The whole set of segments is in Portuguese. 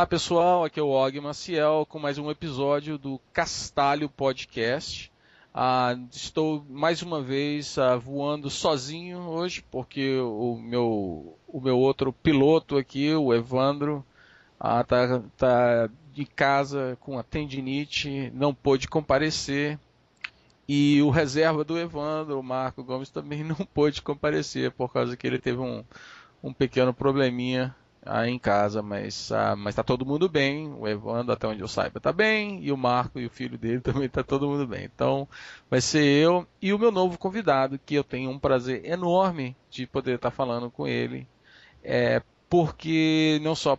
Olá pessoal, aqui é o Og Maciel com mais um episódio do Castalho Podcast. Ah, estou mais uma vez ah, voando sozinho hoje porque o meu, o meu outro piloto aqui, o Evandro, está tá, tá de casa com a tendinite, não pôde comparecer. E o reserva do Evandro, o Marco Gomes, também não pôde comparecer por causa que ele teve um, um pequeno probleminha em casa, mas ah, mas tá todo mundo bem. O Evandro, até onde eu saiba, tá bem, e o Marco e o filho dele também tá todo mundo bem. Então, vai ser eu e o meu novo convidado, que eu tenho um prazer enorme de poder estar tá falando com ele, é porque não só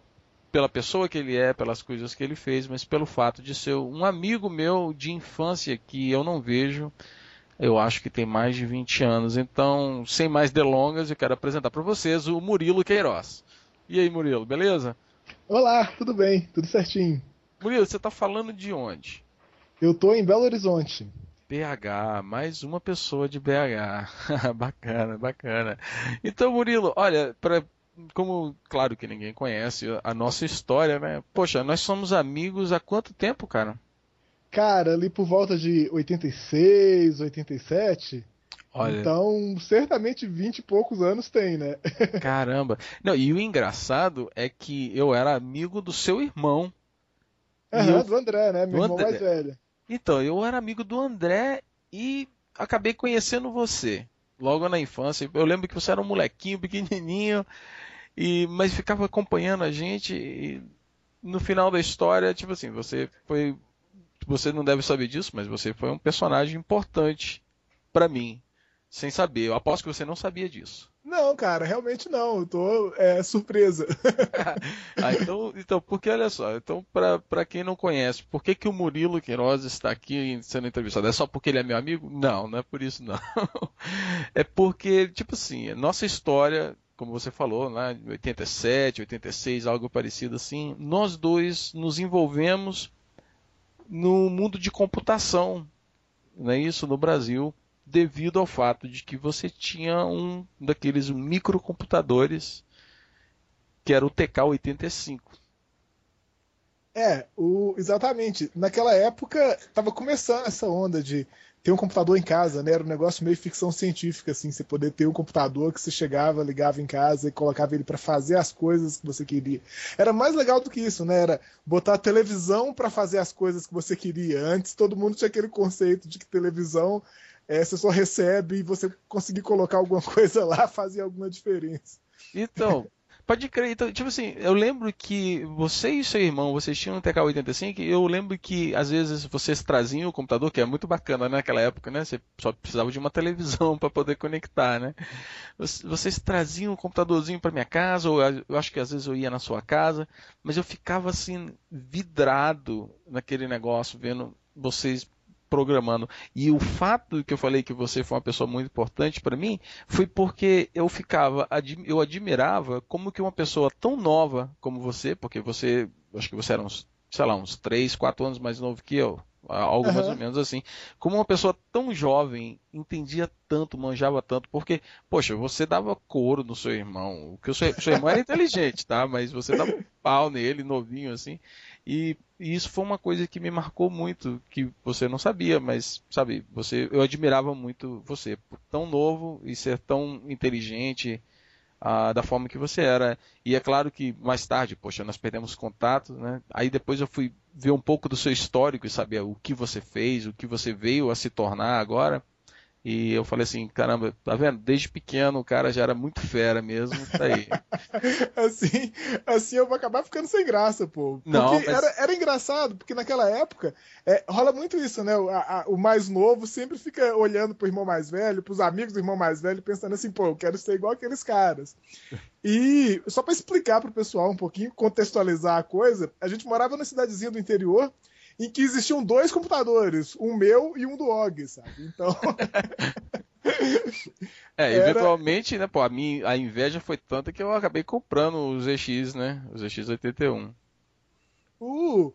pela pessoa que ele é, pelas coisas que ele fez, mas pelo fato de ser um amigo meu de infância que eu não vejo eu acho que tem mais de 20 anos. Então, sem mais delongas, eu quero apresentar para vocês o Murilo Queiroz. E aí, Murilo, beleza? Olá, tudo bem, tudo certinho. Murilo, você está falando de onde? Eu estou em Belo Horizonte. BH, mais uma pessoa de BH. bacana, bacana. Então, Murilo, olha, pra, como claro que ninguém conhece a nossa história, né? Poxa, nós somos amigos há quanto tempo, cara? Cara, ali por volta de 86, 87. Olha. Então, certamente 20 e poucos anos tem, né? Caramba. Não, e o engraçado é que eu era amigo do seu irmão. Aham, eu... do André, né? Meu irmão André... mais velho. Então, eu era amigo do André e acabei conhecendo você. Logo na infância. Eu lembro que você era um molequinho pequenininho, e mas ficava acompanhando a gente. E no final da história, tipo assim, você foi. Você não deve saber disso, mas você foi um personagem importante para mim sem saber. Eu aposto que você não sabia disso. Não, cara, realmente não. Eu tô é, surpresa. ah, então, então, porque olha só, então, para quem não conhece, por que, que o Murilo Queiroz está aqui sendo entrevistado? É só porque ele é meu amigo? Não, não é por isso, não. É porque, tipo assim, nossa história, como você falou, lá em 87, 86, algo parecido assim, nós dois nos envolvemos no mundo de computação, não é isso, no Brasil devido ao fato de que você tinha um daqueles microcomputadores que era o TK-85. É, o, exatamente. Naquela época estava começando essa onda de ter um computador em casa, né? Era um negócio meio ficção científica, assim, você poder ter um computador que você chegava, ligava em casa e colocava ele para fazer as coisas que você queria. Era mais legal do que isso, né? Era botar a televisão para fazer as coisas que você queria. Antes todo mundo tinha aquele conceito de que televisão é, você só recebe e você conseguir colocar alguma coisa lá fazia alguma diferença. Então, pode crer. Então, tipo assim, eu lembro que você e seu irmão, vocês tinham um TK-85, eu lembro que às vezes vocês traziam o computador, que é muito bacana né, naquela época, né? Você só precisava de uma televisão para poder conectar, né? Vocês traziam um computadorzinho para minha casa, ou eu acho que às vezes eu ia na sua casa, mas eu ficava assim vidrado naquele negócio, vendo vocês programando. E o fato que eu falei que você foi uma pessoa muito importante para mim foi porque eu ficava, eu admirava como que uma pessoa tão nova como você, porque você, acho que você era uns, sei lá, uns 3, 4 anos mais novo que eu, algo uhum. mais ou menos assim. Como uma pessoa tão jovem entendia tanto, manjava tanto, porque, poxa, você dava couro no seu irmão, que o seu, seu irmão era inteligente, tá? Mas você dava pau nele, novinho assim. E, e, isso foi uma coisa que me marcou muito, que você não sabia, mas sabe, você, eu admirava muito você, tão novo e ser tão inteligente ah, da forma que você era. E é claro que mais tarde, poxa, nós perdemos contato, né? Aí depois eu fui ver um pouco do seu histórico e saber o que você fez, o que você veio a se tornar agora. E eu falei assim, caramba, tá vendo? Desde pequeno o cara já era muito fera mesmo, tá aí. assim, assim eu vou acabar ficando sem graça, pô. Porque Não, mas... era, era engraçado, porque naquela época é, rola muito isso, né? O, a, o mais novo sempre fica olhando pro irmão mais velho, pros amigos do irmão mais velho, pensando assim, pô, eu quero ser igual aqueles caras. E só para explicar pro pessoal um pouquinho, contextualizar a coisa, a gente morava numa cidadezinha do interior em que existiam dois computadores, um meu e um do Og, sabe? Então. é, Era... eventualmente, né, pô, a, minha, a inveja foi tanta que eu acabei comprando os ZX, né? Os ZX81. Uh!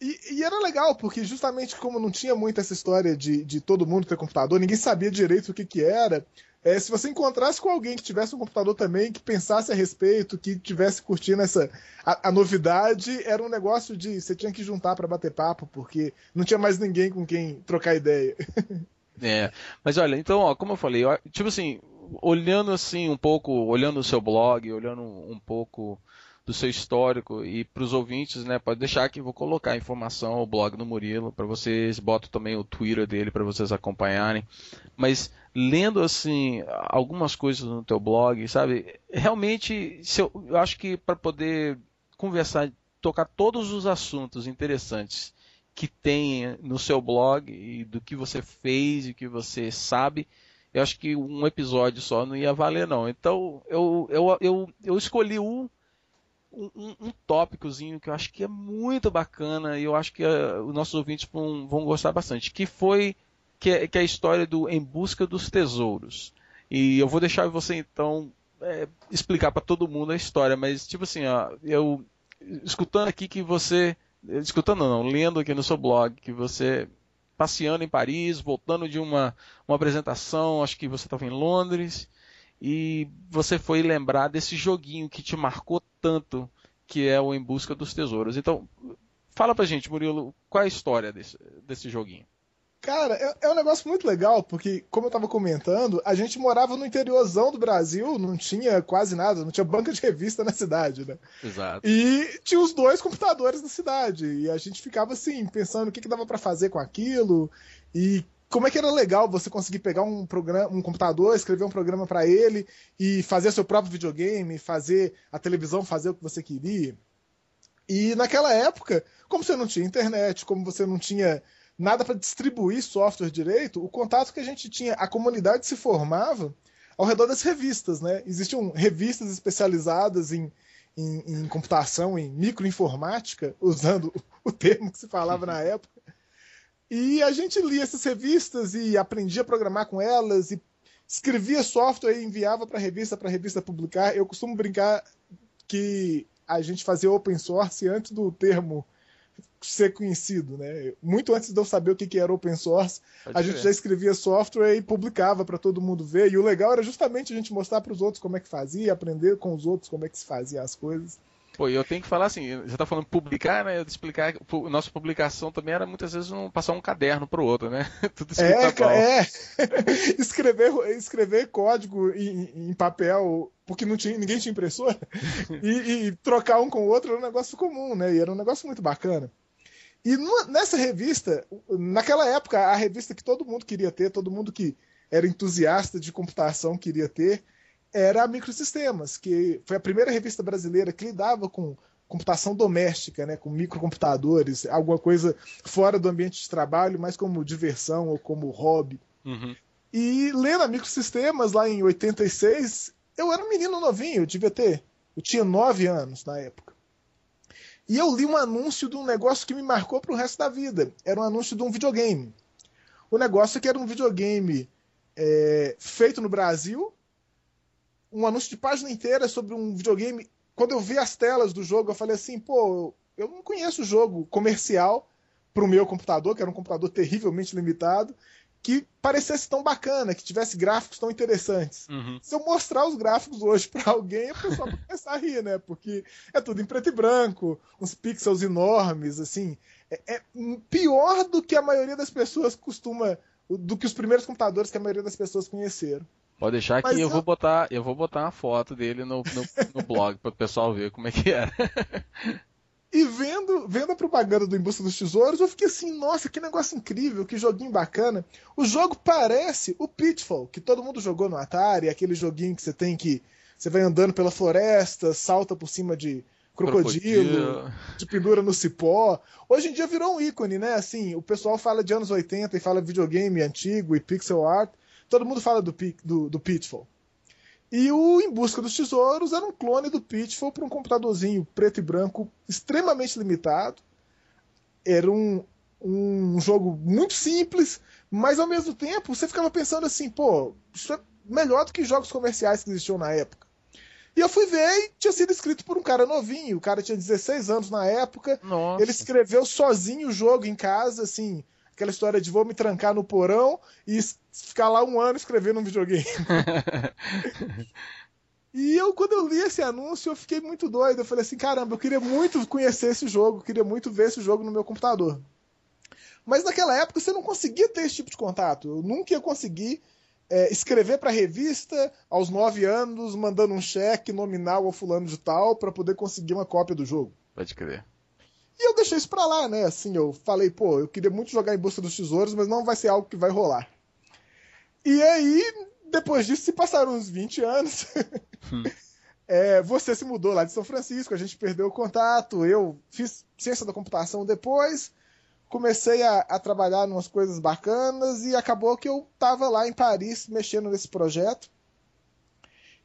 E, e, era legal, porque justamente como não tinha muito essa história de, de todo mundo ter computador, ninguém sabia direito o que, que era. É, se você encontrasse com alguém que tivesse um computador também, que pensasse a respeito, que tivesse curtindo essa a, a novidade, era um negócio de você tinha que juntar para bater papo, porque não tinha mais ninguém com quem trocar ideia. É, mas olha, então, ó, como eu falei, eu, tipo assim, olhando assim um pouco, olhando o seu blog, olhando um pouco do seu histórico e para os ouvintes, né, pode deixar que vou colocar a informação, o blog do Murilo, para vocês, boto também o Twitter dele para vocês acompanharem. Mas lendo assim algumas coisas no teu blog, sabe? Realmente, eu, eu acho que para poder conversar, tocar todos os assuntos interessantes que tem no seu blog e do que você fez e que você sabe, eu acho que um episódio só não ia valer não. Então eu, eu, eu, eu escolhi um, um, um tópicozinho que eu acho que é muito bacana e eu acho que uh, os nossos ouvintes vão, vão gostar bastante, que foi que é, que é a história do Em Busca dos Tesouros. E eu vou deixar você então é, explicar para todo mundo a história, mas tipo assim, ó, eu escutando aqui que você, escutando não, lendo aqui no seu blog que você passeando em Paris, voltando de uma, uma apresentação, acho que você estava em Londres, e você foi lembrar desse joguinho que te marcou tanto, que é o Em Busca dos Tesouros. Então, fala pra gente, Murilo, qual é a história desse, desse joguinho? Cara, é, é, um negócio muito legal, porque, como eu tava comentando, a gente morava no interiorzão do Brasil, não tinha quase nada, não tinha banca de revista na cidade, né? Exato. E tinha os dois computadores na cidade, e a gente ficava assim, pensando o que, que dava para fazer com aquilo, e como é que era legal você conseguir pegar um programa, um computador, escrever um programa para ele e fazer seu próprio videogame, fazer a televisão fazer o que você queria. E naquela época, como você não tinha internet, como você não tinha nada para distribuir software direito, o contato que a gente tinha, a comunidade se formava ao redor das revistas, né? Existiam revistas especializadas em, em, em computação, em microinformática, usando o termo que se falava na época. E a gente lia essas revistas e aprendia a programar com elas e escrevia software e enviava para a revista, para a revista publicar. Eu costumo brincar que a gente fazia open source antes do termo ser conhecido, né? Muito antes de eu saber o que, era open source, Pode a ver. gente já escrevia software e publicava para todo mundo ver. E o legal era justamente a gente mostrar para os outros como é que fazia, aprender com os outros como é que se fazia as coisas. Pô, eu tenho que falar assim, já tá falando publicar, né? Eu explicar, nossa publicação também era muitas vezes um, passar um caderno pro outro, né? Tudo escrito é, é. escrever, escrever código em, em, papel, porque não tinha, ninguém tinha impressora, e, e, trocar um com o outro era um negócio comum, né? E era um negócio muito bacana. E nessa revista, naquela época, a revista que todo mundo queria ter, todo mundo que era entusiasta de computação queria ter, era a Microsistemas, que foi a primeira revista brasileira que lidava com computação doméstica, né, com microcomputadores, alguma coisa fora do ambiente de trabalho, mas como diversão ou como hobby. Uhum. E lendo a Microsistemas lá em 86, eu era um menino novinho, eu devia ter, eu tinha 9 anos na época. E eu li um anúncio de um negócio que me marcou para o resto da vida. Era um anúncio de um videogame. O negócio é que era um videogame é, feito no Brasil, um anúncio de página inteira sobre um videogame. Quando eu vi as telas do jogo, eu falei assim, pô, eu não conheço o jogo comercial para o meu computador, que era um computador terrivelmente limitado, que parecesse tão bacana, que tivesse gráficos tão interessantes. Uhum. Se eu mostrar os gráficos hoje para alguém, a pessoa vai começar a rir, né? Porque é tudo em preto e branco, uns pixels enormes, assim. É, é pior do que a maioria das pessoas costuma, do que os primeiros computadores que a maioria das pessoas conheceram. Pode deixar Mas que eu, eu, vou botar, eu vou botar uma foto dele no, no, no blog para o pessoal ver como é que era. E vendo, vendo a propaganda do Em Busca dos Tesouros, eu fiquei assim, nossa, que negócio incrível, que joguinho bacana. O jogo parece o Pitfall, que todo mundo jogou no Atari, aquele joguinho que você tem que. Você vai andando pela floresta, salta por cima de crocodilo, crocodilo. de pendura no cipó. Hoje em dia virou um ícone, né? Assim, o pessoal fala de anos 80 e fala videogame antigo e pixel art. Todo mundo fala do, do, do Pitfall. E o Em Busca dos Tesouros era um clone do Pitfall para um computadorzinho preto e branco extremamente limitado. Era um, um jogo muito simples, mas ao mesmo tempo você ficava pensando assim, pô, isso é melhor do que jogos comerciais que existiam na época. E eu fui ver e tinha sido escrito por um cara novinho. O cara tinha 16 anos na época. Nossa. Ele escreveu sozinho o jogo em casa, assim, aquela história de vou me trancar no porão e ficar lá um ano escrevendo um videogame. e eu, quando eu li esse anúncio, eu fiquei muito doido. Eu falei assim, caramba, eu queria muito conhecer esse jogo, queria muito ver esse jogo no meu computador. Mas naquela época você não conseguia ter esse tipo de contato. Eu nunca ia conseguir é, escrever para revista aos nove anos, mandando um cheque nominal ao fulano de tal para poder conseguir uma cópia do jogo. Pode crer. E eu deixei isso pra lá, né? Assim, eu falei, pô, eu queria muito jogar em busca dos tesouros, mas não vai ser algo que vai rolar. E aí, depois disso, se passaram uns 20 anos. Hum. é, você se mudou lá de São Francisco, a gente perdeu o contato, eu fiz ciência da computação depois, comecei a, a trabalhar em umas coisas bacanas e acabou que eu tava lá em Paris mexendo nesse projeto.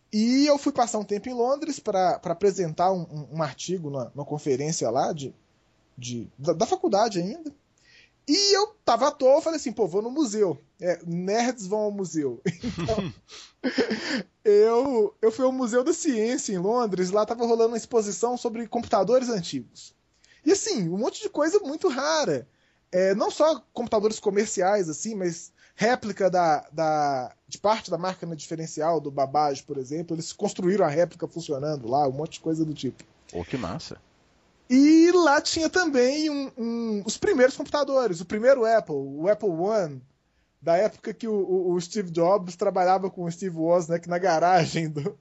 E eu fui passar um tempo em Londres para apresentar um, um, um artigo na, numa conferência lá de, de, da, da, faculdade ainda. E eu tava à toa, falei assim, pô, vou no museu. É, nerds vão ao museu. Então, eu, eu fui ao Museu da Ciência em Londres, lá tava rolando uma exposição sobre computadores antigos. E assim, um monte de coisa muito rara. É, não só computadores comerciais, assim, mas réplica da, da, de parte da máquina diferencial do Babbage, por exemplo. Eles construíram a réplica funcionando lá, um monte de coisa do tipo. Pô, que massa. E lá tinha também um, um, os primeiros computadores. O primeiro Apple, o Apple One, da época que o, o Steve Jobs trabalhava com o Steve Wozniak na garagem do,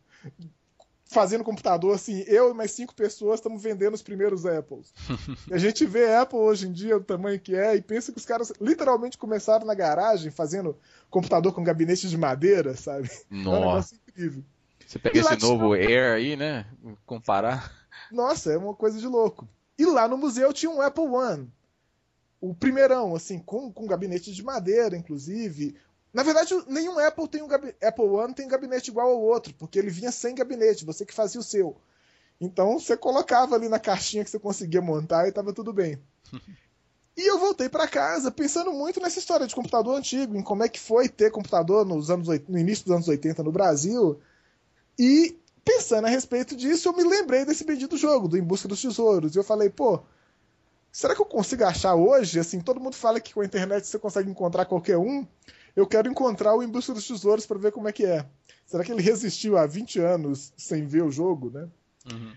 fazendo computador, assim, eu e mais cinco pessoas estamos vendendo os primeiros Apples. e a gente vê Apple hoje em dia, o tamanho que é, e pensa que os caras literalmente começaram na garagem fazendo computador com gabinete de madeira, sabe? Nossa. É um negócio incrível. Você pega e esse novo tinha... Air aí, né? Comparar. Nossa, é uma coisa de louco. E lá no museu tinha um Apple One. O primeirão, assim, com, com gabinete de madeira, inclusive. Na verdade, nenhum Apple tem um Apple One tem gabinete igual ao outro, porque ele vinha sem gabinete, você que fazia o seu. Então você colocava ali na caixinha que você conseguia montar e estava tudo bem. e eu voltei para casa pensando muito nessa história de computador antigo, em como é que foi ter computador nos anos, no início dos anos 80 no Brasil. E pensando a respeito disso, eu me lembrei desse bendito jogo, do Em Busca dos Tesouros. E eu falei, pô, será que eu consigo achar hoje? Assim, todo mundo fala que com a internet você consegue encontrar qualquer um eu quero encontrar o Em Busca dos Tesouros para ver como é que é. Será que ele resistiu há 20 anos sem ver o jogo, né? Uhum.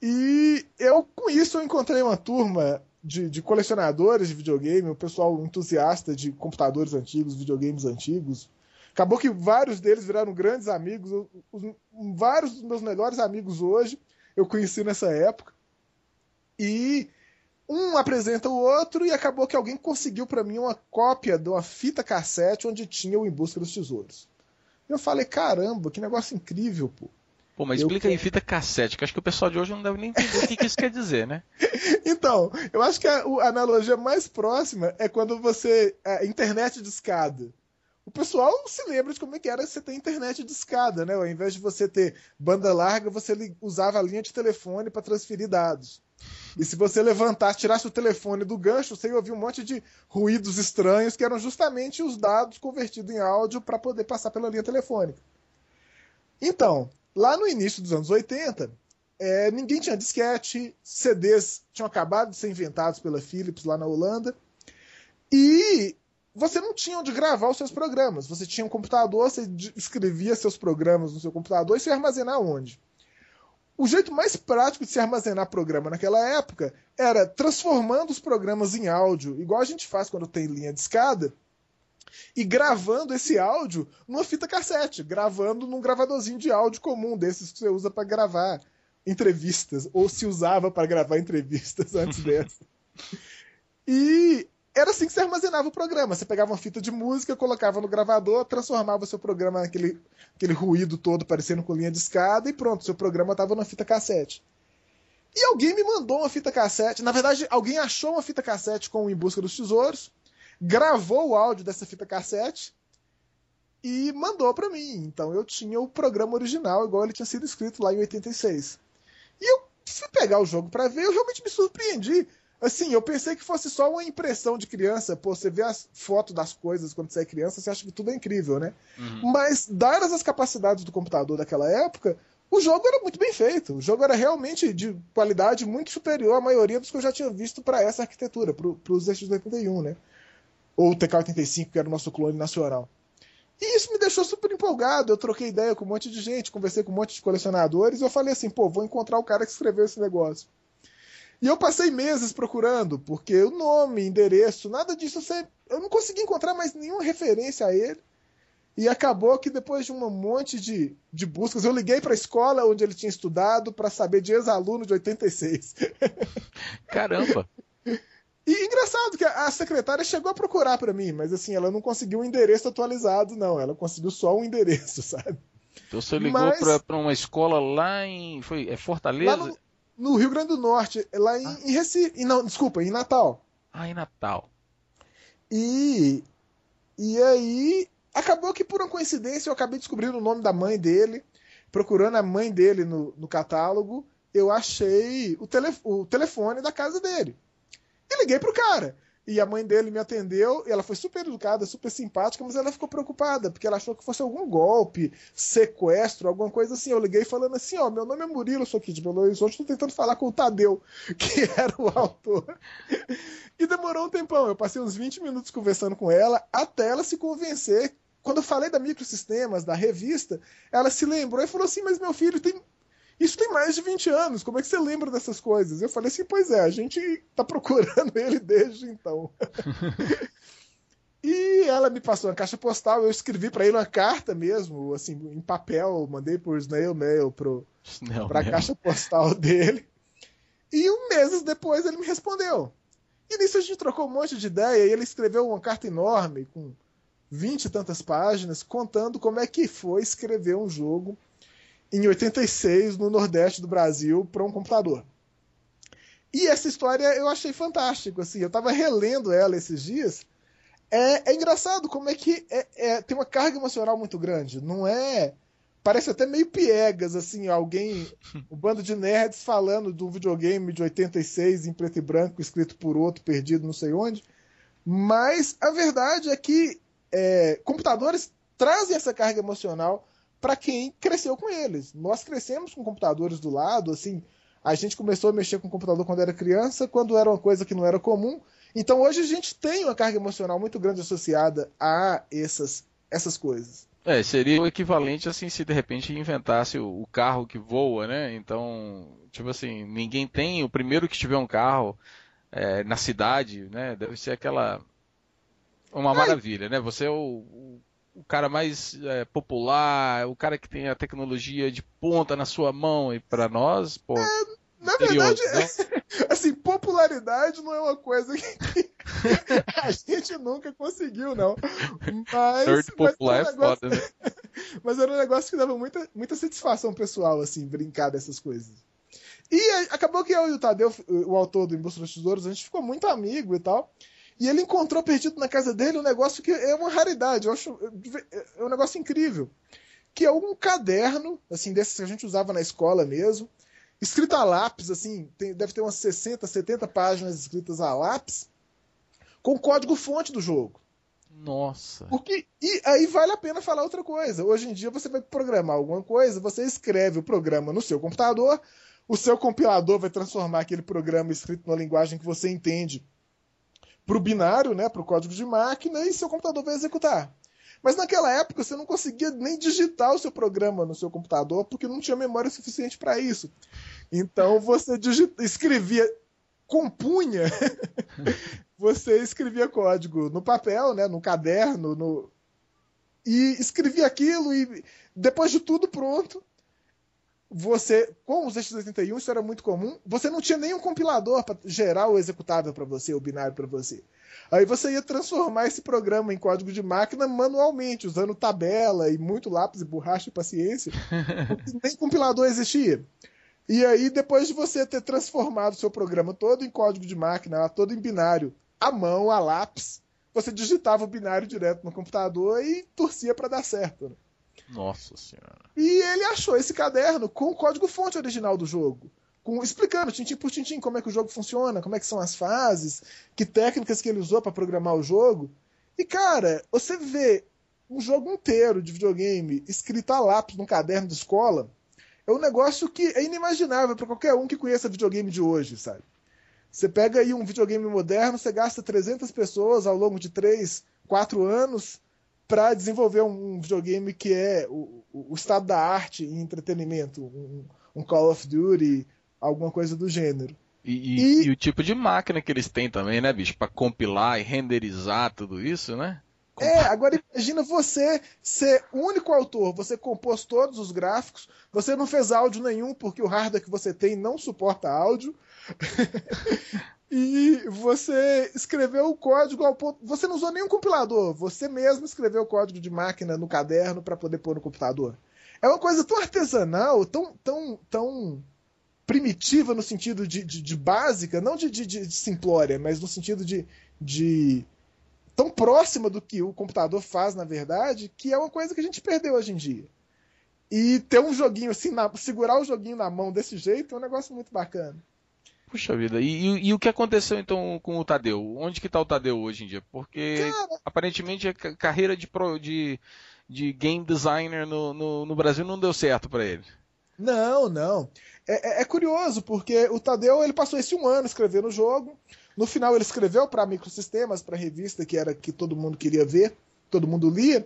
E eu, com isso, eu encontrei uma turma de, de, colecionadores de videogame, o pessoal entusiasta de computadores antigos, videogames antigos. Acabou que vários deles viraram grandes amigos. Os, vários dos meus melhores amigos hoje eu conheci nessa época. E um apresenta o outro e acabou que alguém conseguiu para mim uma cópia de uma fita cassete onde tinha o Em Busca dos Tesouros. Eu falei, caramba, que negócio incrível, pô. Pô, mas eu explica aí fita cassete, que acho que o pessoal de hoje não deve nem entender o que, que isso quer dizer, né? Então, eu acho que a, a, analogia mais próxima é quando você. A internet de escada. O pessoal se lembra de como é que era você ter internet de escada, né? Ao invés de você ter banda larga, você usava a linha de telefone para transferir dados. E se você levantasse, tirasse o telefone do gancho, você ia ouvir um monte de ruídos estranhos que eram justamente os dados convertidos em áudio para poder passar pela linha telefônica. Então, lá no início dos anos 80, é, ninguém tinha disquete, CDs tinham acabado de ser inventados pela Philips lá na Holanda, e você não tinha onde gravar os seus programas. Você tinha um computador, você escrevia seus programas no seu computador e ia armazenar onde? O jeito mais prático de se armazenar programa naquela época era transformando os programas em áudio, igual a gente faz quando tem linha de escada, e gravando esse áudio numa fita cassete, gravando num gravadorzinho de áudio comum, desses que você usa para gravar entrevistas, ou se usava para gravar entrevistas antes dessa. E era assim que você armazenava o programa. Você pegava uma fita de música, colocava no gravador, transformava o seu programa naquele aquele ruído todo parecendo com linha de escada e pronto, seu programa estava na fita cassete. E alguém me mandou uma fita cassete. Na verdade, alguém achou uma fita cassete com Em Busca dos Tesouros, gravou o áudio dessa fita cassete e mandou para mim. Então eu tinha o programa original, igual ele tinha sido escrito lá em 86. E eu fui pegar o jogo para ver, eu realmente me surpreendi. Assim, eu pensei que fosse só uma impressão de criança. Pô, você vê as fotos das coisas quando você é criança, você acha que tudo é incrível, né? Uhum. Mas, dadas as capacidades do computador daquela época, o jogo era muito bem feito. O jogo era realmente de qualidade muito superior à maioria dos que eu já tinha visto para essa arquitetura, para os X81, né? ou o TK-85, que era o nosso clone nacional. E isso me deixou super empolgado. Eu troquei ideia com um monte de gente, conversei com um monte de colecionadores e eu falei assim: pô, vou encontrar o cara que escreveu esse negócio. E eu passei meses procurando, porque o nome, endereço, nada disso, eu não consegui encontrar mais nenhuma referência a ele. E acabou que depois de um monte de, de buscas, eu liguei para a escola onde ele tinha estudado para saber de ex-aluno de 86. Caramba! E engraçado que a secretária chegou a procurar para mim, mas assim, ela não conseguiu o um endereço atualizado, não. Ela conseguiu só um endereço, sabe? Então você ligou mas... para uma escola lá em. Foi, é Fortaleza? No, no, Rio Grande do Norte, lá em, ah. em Recife. Não, desculpa, em Natal. Ah, em Natal. E. E aí. Acabou que por uma coincidência eu acabei descobrindo o nome da mãe dele, procurando a mãe dele no, no catálogo, eu achei o, tele, o telefone da casa dele. E liguei pro cara. E a mãe dele me atendeu, e ela foi super educada, super simpática, mas ela ficou preocupada, porque ela achou que fosse algum golpe, sequestro, alguma coisa assim. Eu liguei falando assim, ó, meu nome é Murilo, sou aqui de Belo Horizonte, tô tentando falar com o Tadeu, que era o autor. E demorou um tempão, eu passei uns 20 minutos conversando com ela, até ela se convencer. Quando eu falei da Microsistemas, da revista, ela se lembrou e falou assim, mas meu filho, tem isso tem mais de 20 anos, como é que você lembra dessas coisas? Eu falei assim, pois é, a gente tá procurando ele desde então. e ela me passou uma caixa postal, eu escrevi para ele uma carta mesmo, assim, em papel, mandei por snail mail pro, snail pra mail. caixa postal dele. E um meses depois ele me respondeu. E nisso a gente trocou um monte de ideia, e ele escreveu uma carta enorme, com vinte e tantas páginas, contando como é que foi escrever um jogo em 86 no Nordeste do Brasil para um computador. E essa história eu achei fantástico, assim, eu estava relendo ela esses dias. É, é engraçado como é que é, é, tem uma carga emocional muito grande. Não é, parece até meio piegas, assim, alguém, um bando de nerds falando do videogame de 86 em preto e branco, escrito por outro, perdido não sei onde. Mas a verdade é que é, computadores trazem essa carga emocional para quem cresceu com eles. Nós crescemos com computadores do lado, assim, a gente começou a mexer com computador quando era criança, quando era uma coisa que não era comum. Então hoje a gente tem uma carga emocional muito grande associada a essas, essas coisas. É, seria o equivalente assim se de repente inventasse o, carro que voa, né? Então, tipo assim, ninguém tem, o primeiro que tiver um carro é, na cidade, né? Deve ser aquela uma maravilha, né? Você é o, o cara mais é, popular, o cara que tem a tecnologia de ponta na sua mão e para nós, pô. É, na verdade, assim, popularidade não é uma coisa que, a gente nunca conseguiu, não. Mas, Third popular mas um negócio, é foda, né? mas era um negócio que dava muita, muita satisfação pessoal, assim, brincar dessas coisas. E acabou que eu e o Tadeu, o autor do Em Busca dos Tesouros, a gente ficou muito amigo e tal. E ele encontrou perdido na casa dele um negócio que é uma raridade, eu acho é um negócio incrível, que é um caderno, assim, desses que a gente usava na escola mesmo, escrito a lápis, assim, tem, deve ter umas 60, 70 páginas escritas a lápis, com código fonte do jogo. Nossa. Porque, e aí vale a pena falar outra coisa. Hoje em dia você vai programar alguma coisa, você escreve o programa no seu computador, o seu compilador vai transformar aquele programa escrito numa linguagem que você entende para o binário, né, para o código de máquina, e seu computador vai executar. Mas naquela época você não conseguia nem digitar o seu programa no seu computador porque não tinha memória suficiente para isso. Então você digita, escrevia, compunha, você escrevia código no papel, né, no caderno, no... e escrevia aquilo e depois de tudo pronto, você, com os x81 isso era muito comum, você não tinha nenhum compilador para gerar o executável para você, o binário para você. Aí você ia transformar esse programa em código de máquina manualmente, usando tabela e muito lápis e borracha e paciência, porque nem compilador existia. E aí, depois de você ter transformado o seu programa todo em código de máquina, todo em binário, à mão, a lápis, você digitava o binário direto no computador e torcia para dar certo. Né? Nossa senhora. E ele achou esse caderno com o código-fonte original do jogo. Com, explicando, tintim por tintim, como é que o jogo funciona, como é que são as fases, que técnicas que ele usou para programar o jogo. E, cara, você vê um jogo inteiro de videogame escrito a lápis num caderno de escola, é um negócio que é inimaginável para qualquer um que conheça videogame de hoje, sabe? Você pega aí um videogame moderno, você gasta 300 pessoas ao longo de 3, 4 anos para desenvolver um videogame que é o, o, estado da arte em entretenimento, um, um, Call of Duty, alguma coisa do gênero. E, e, e, o tipo de máquina que eles têm também, né, bicho? Para compilar e renderizar tudo isso, né? É, agora imagina você ser o único autor, você compôs todos os gráficos, você não fez áudio nenhum porque o hardware que você tem não suporta áudio. e você escreveu o código ao ponto. Você não usou nenhum compilador, você mesmo escreveu o código de máquina no caderno para poder pôr no computador. É uma coisa tão artesanal, tão, tão, tão primitiva no sentido de, de, de básica, não de, de, de, simplória, mas no sentido de, de tão próxima do que o computador faz, na verdade, que é uma coisa que a gente perdeu hoje em dia. E ter um joguinho assim, na, segurar o joguinho na mão desse jeito é um negócio muito bacana. Puxa vida, e, e, e, o que aconteceu então com o Tadeu? Onde que tá o Tadeu hoje em dia? Porque Cara... aparentemente a carreira de, pro, de, de game designer no, no, no, Brasil não deu certo para ele. Não, não. É, é, é, curioso, porque o Tadeu ele passou esse um ano escrevendo o jogo, no final ele escreveu para Microsistemas, para a revista que era que todo mundo queria ver, todo mundo lia,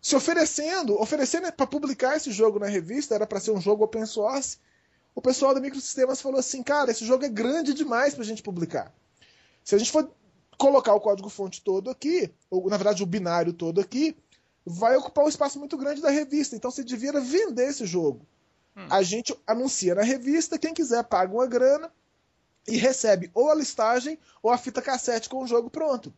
se oferecendo, oferecendo para publicar esse jogo na revista, era para ser um jogo open source. O pessoal da Microsistemas falou assim: "Cara, esse jogo é grande demais para a gente publicar. Se a gente for colocar o código-fonte todo aqui, ou na verdade o binário todo aqui, vai ocupar um espaço muito grande da revista. Então você devia vender esse jogo. Hum. A gente anuncia na revista, quem quiser paga uma grana e recebe ou a listagem ou a fita cassete com o jogo pronto.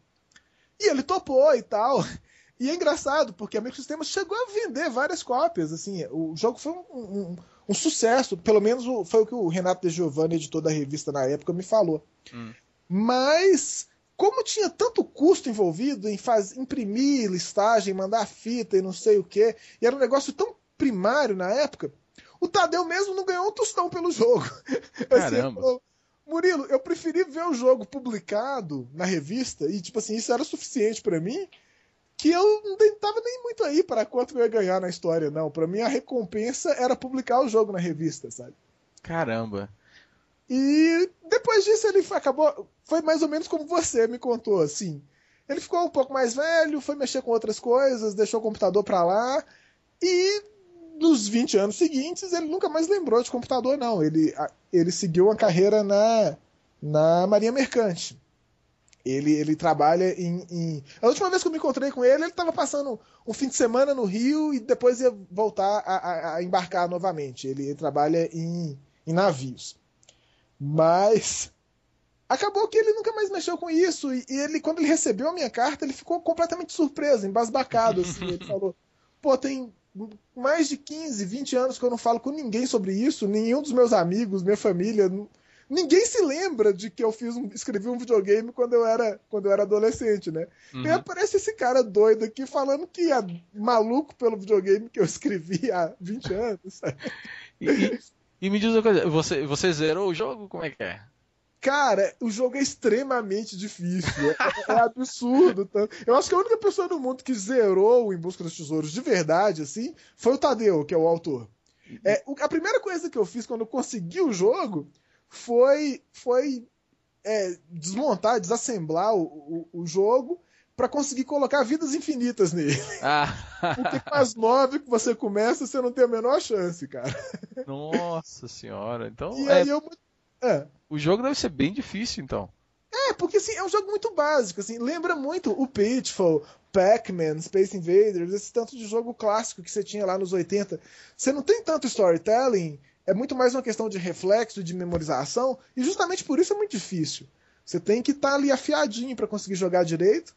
E ele topou e tal. E é engraçado, porque a Microsystems chegou a vender várias cópias. assim O jogo foi um, um, um sucesso, pelo menos foi o que o Renato De Giovanni, editor da revista na época, me falou. Hum. Mas, como tinha tanto custo envolvido em faz, imprimir listagem, mandar fita e não sei o que, e era um negócio tão primário na época, o Tadeu mesmo não ganhou um tostão pelo jogo. Assim, Caramba. Assim, Murilo, eu preferi ver o jogo publicado na revista e, tipo assim, isso era suficiente para mim, que eu não tava nem muito aí para quanto eu ia ganhar na história, não. Para mim, a recompensa era publicar o jogo na revista, sabe? Caramba. E depois disso ele acabou. Foi mais ou menos como você me contou, assim. Ele ficou um pouco mais velho, foi mexer com outras coisas, deixou o computador pra lá. E nos 20 anos seguintes, ele nunca mais lembrou de computador, não. Ele, ele seguiu uma carreira na, na Marinha Mercante. Ele, ele trabalha em, em, A última vez que eu me encontrei com ele, ele estava passando um fim de semana no Rio e depois ia voltar a, a, a embarcar novamente. Ele, ele trabalha em, em navios. Mas acabou que ele nunca mais mexeu com isso. E, ele, quando ele recebeu a minha carta, ele ficou completamente surpreso, embasbacado. Assim. Ele falou: pô, tem mais de 15, 20 anos que eu não falo com ninguém sobre isso, nenhum dos meus amigos, minha família, ninguém se lembra de que eu fiz um, escrevi um videogame quando eu era, quando eu era adolescente, né? Uhum. E aparece esse cara doido aqui falando que é maluco pelo videogame que eu escrevi há 20 anos. E, e, me diz uma coisa, você, você zerou o jogo? Como é que é? Cara, o jogo é extremamente difícil. É, é absurdo. Tá? Eu acho que a única pessoa no mundo que zerou Em Busca dos Tesouros de verdade, assim, foi o Tadeu, que é o autor. É, a primeira coisa que eu fiz quando eu consegui o jogo foi, foi é, desmontar, desassemblar o, o, o jogo para conseguir colocar vidas infinitas nele. Ah. Porque com as nove que você começa, você não tem a menor chance, cara. Nossa senhora. Então, e é... eu é. O jogo deve ser bem difícil, então. É, porque assim, é um jogo muito básico, assim, lembra muito o Pitfall, Pac-Man, Space Invaders, esse tanto de jogo clássico que você tinha lá nos 80. Você não tem tanto storytelling, é muito mais uma questão de reflexo, de memorização, e justamente por isso é muito difícil. Você tem que estar tá ali afiadinho para conseguir jogar direito.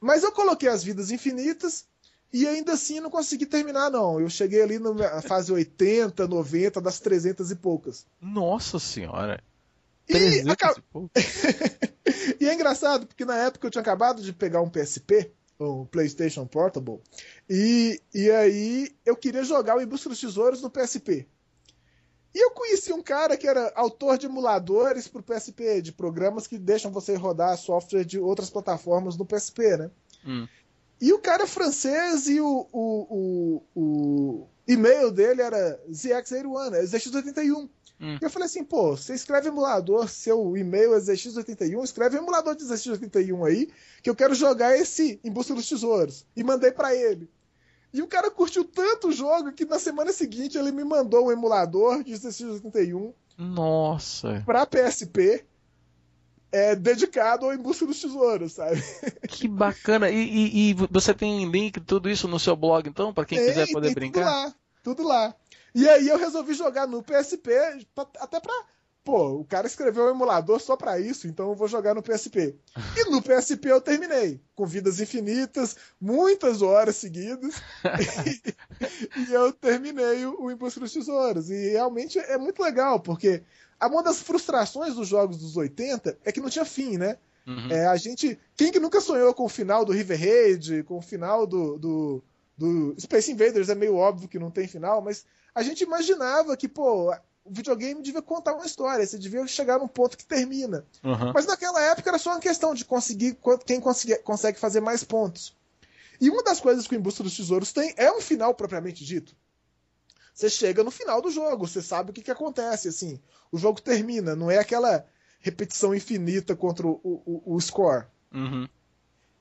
Mas eu coloquei as vidas infinitas e ainda assim não consegui terminar, não. Eu cheguei ali na fase 80, 90, das 300 e poucas. Nossa senhora! 300 e, aca... e, e é engraçado, porque na época eu tinha acabado de pegar um PSP, um PlayStation Portable, e, e aí eu queria jogar o Em Busca dos Tesouros no PSP. E eu conheci um cara que era autor de emuladores para o PSP, de programas que deixam você rodar software de outras plataformas no PSP, né? Hum. E o cara é francês e o, o, o, o e-mail dele era ZX81, é ZX81. Hum. Eu falei assim, pô, você escreve emulador, seu e-mail é ZX81, escreve emulador de ZX81 aí, que eu quero jogar esse em busca dos tesouros. E mandei para ele. E o cara curtiu tanto o jogo que na semana seguinte ele me mandou um emulador de ZX81. Nossa! Pra PSP. É, dedicado ao Em Busca dos Tesouros, sabe? Que bacana! E, e, e você tem link tudo isso no seu blog, então, para quem tem, quiser poder tem brincar? Tudo lá, tudo lá. E aí eu resolvi jogar no PSP, até pra. Pô, o cara escreveu um emulador só para isso, então eu vou jogar no PSP. E no PSP eu terminei, com vidas infinitas, muitas horas seguidas, e, e, eu terminei o, o Impulso dos Tesouros. E realmente é muito legal, porque uma das frustrações dos jogos dos 80 é que não tinha fim, né? Uhum. É, a gente. Quem que nunca sonhou com o final do River Raid, com o final do, do, do Space Invaders? É meio óbvio que não tem final, mas a gente imaginava que, pô, o videogame devia contar uma história, você devia chegar num ponto que termina. Uhum. Mas naquela época era só uma questão de conseguir quem consegue, fazer mais pontos. E uma das coisas que o Em dos Tesouros tem é um final propriamente dito. Você chega no final do jogo, você sabe o que, que acontece, assim. O jogo termina, não é aquela repetição infinita contra o, o, o score. Uhum.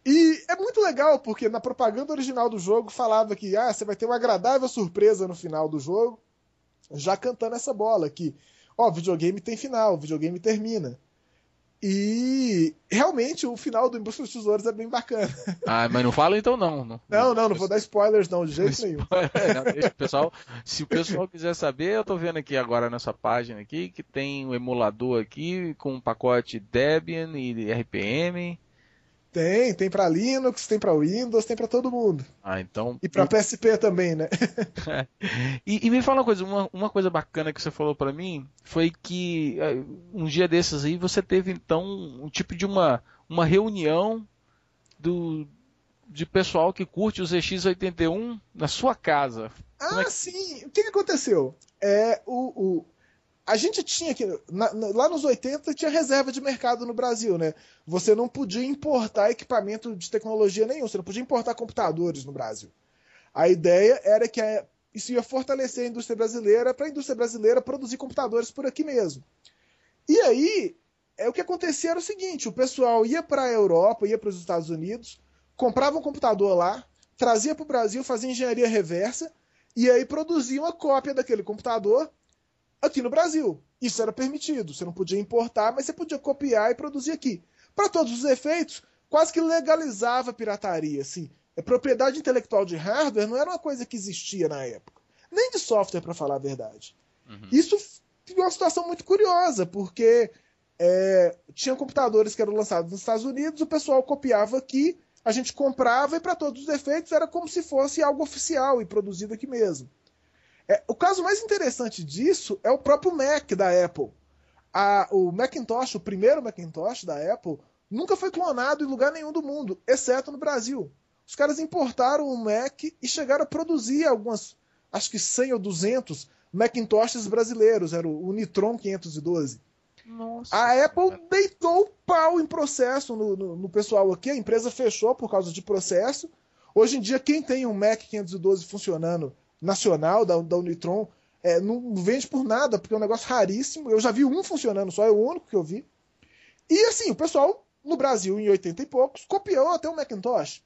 E é muito legal, porque na propaganda original do jogo falava que ah, você vai ter uma agradável surpresa no final do jogo, já cantando essa bola que, ó, videogame tem final, videogame termina. E realmente o final do Embusca dos Tesouros é bem bacana. Ah, mas não fala então não. Não, não, não, não vou dar spoilers não, de jeito nenhum. Não, pessoal, se o pessoal quiser saber, eu tô vendo aqui agora nessa página aqui que tem um emulador aqui com um pacote Debian e RPM. Tem, tem para Linux, tem para Windows, tem para todo mundo. Ah, então. E para PSP também, né? e, e, me fala uma coisa, uma, uma coisa bacana que você falou para mim foi que eh, um dia desses aí você teve então um tipo de uma, uma reunião do, de pessoal que curte os EX81 na sua casa. Ah, é que... sim. O que, que aconteceu? É, o, o, a gente tinha que. Na, na, lá nos 80 tinha reserva de mercado no Brasil, né? Você não podia importar equipamento de tecnologia nenhum, você não podia importar computadores no Brasil. A ideia era que a, isso ia fortalecer a indústria brasileira para a indústria brasileira produzir computadores por aqui mesmo. E aí, é, o que acontecia era o seguinte: o pessoal ia para a Europa, ia para os Estados Unidos, comprava um computador lá, trazia para o Brasil, fazia engenharia reversa, e aí produzia uma cópia daquele computador aqui no Brasil. Isso era permitido. Você não podia importar, mas você podia copiar e produzir aqui. Para todos os efeitos, quase que legalizava a pirataria. Assim. A propriedade intelectual de hardware não era uma coisa que existia na época. Nem de software, para falar a verdade. Uhum. Isso ficou uma situação muito curiosa, porque é, tinha computadores que eram lançados nos Estados Unidos, o pessoal copiava aqui, a gente comprava e, para todos os efeitos, era como se fosse algo oficial e produzido aqui mesmo. É, o caso mais interessante disso é o próprio Mac da Apple. A, o Macintosh, o primeiro Macintosh da Apple, nunca foi clonado em lugar nenhum do mundo, exceto no Brasil. Os caras importaram o Mac e chegaram a produzir algumas, acho que 100 ou 200 Macintoshes brasileiros, era o Nitron 512. Nossa, a Apple cara. deitou o pau em processo no, no, no, pessoal aqui, a empresa fechou por causa de processo. Hoje em dia, quem tem um Mac 512 funcionando nacional da, da Unitron é, não vende por nada, porque é um negócio raríssimo. Eu já vi um funcionando só, é o único que eu vi. E assim, o pessoal no Brasil, em 80 e poucos, copiou até o Macintosh.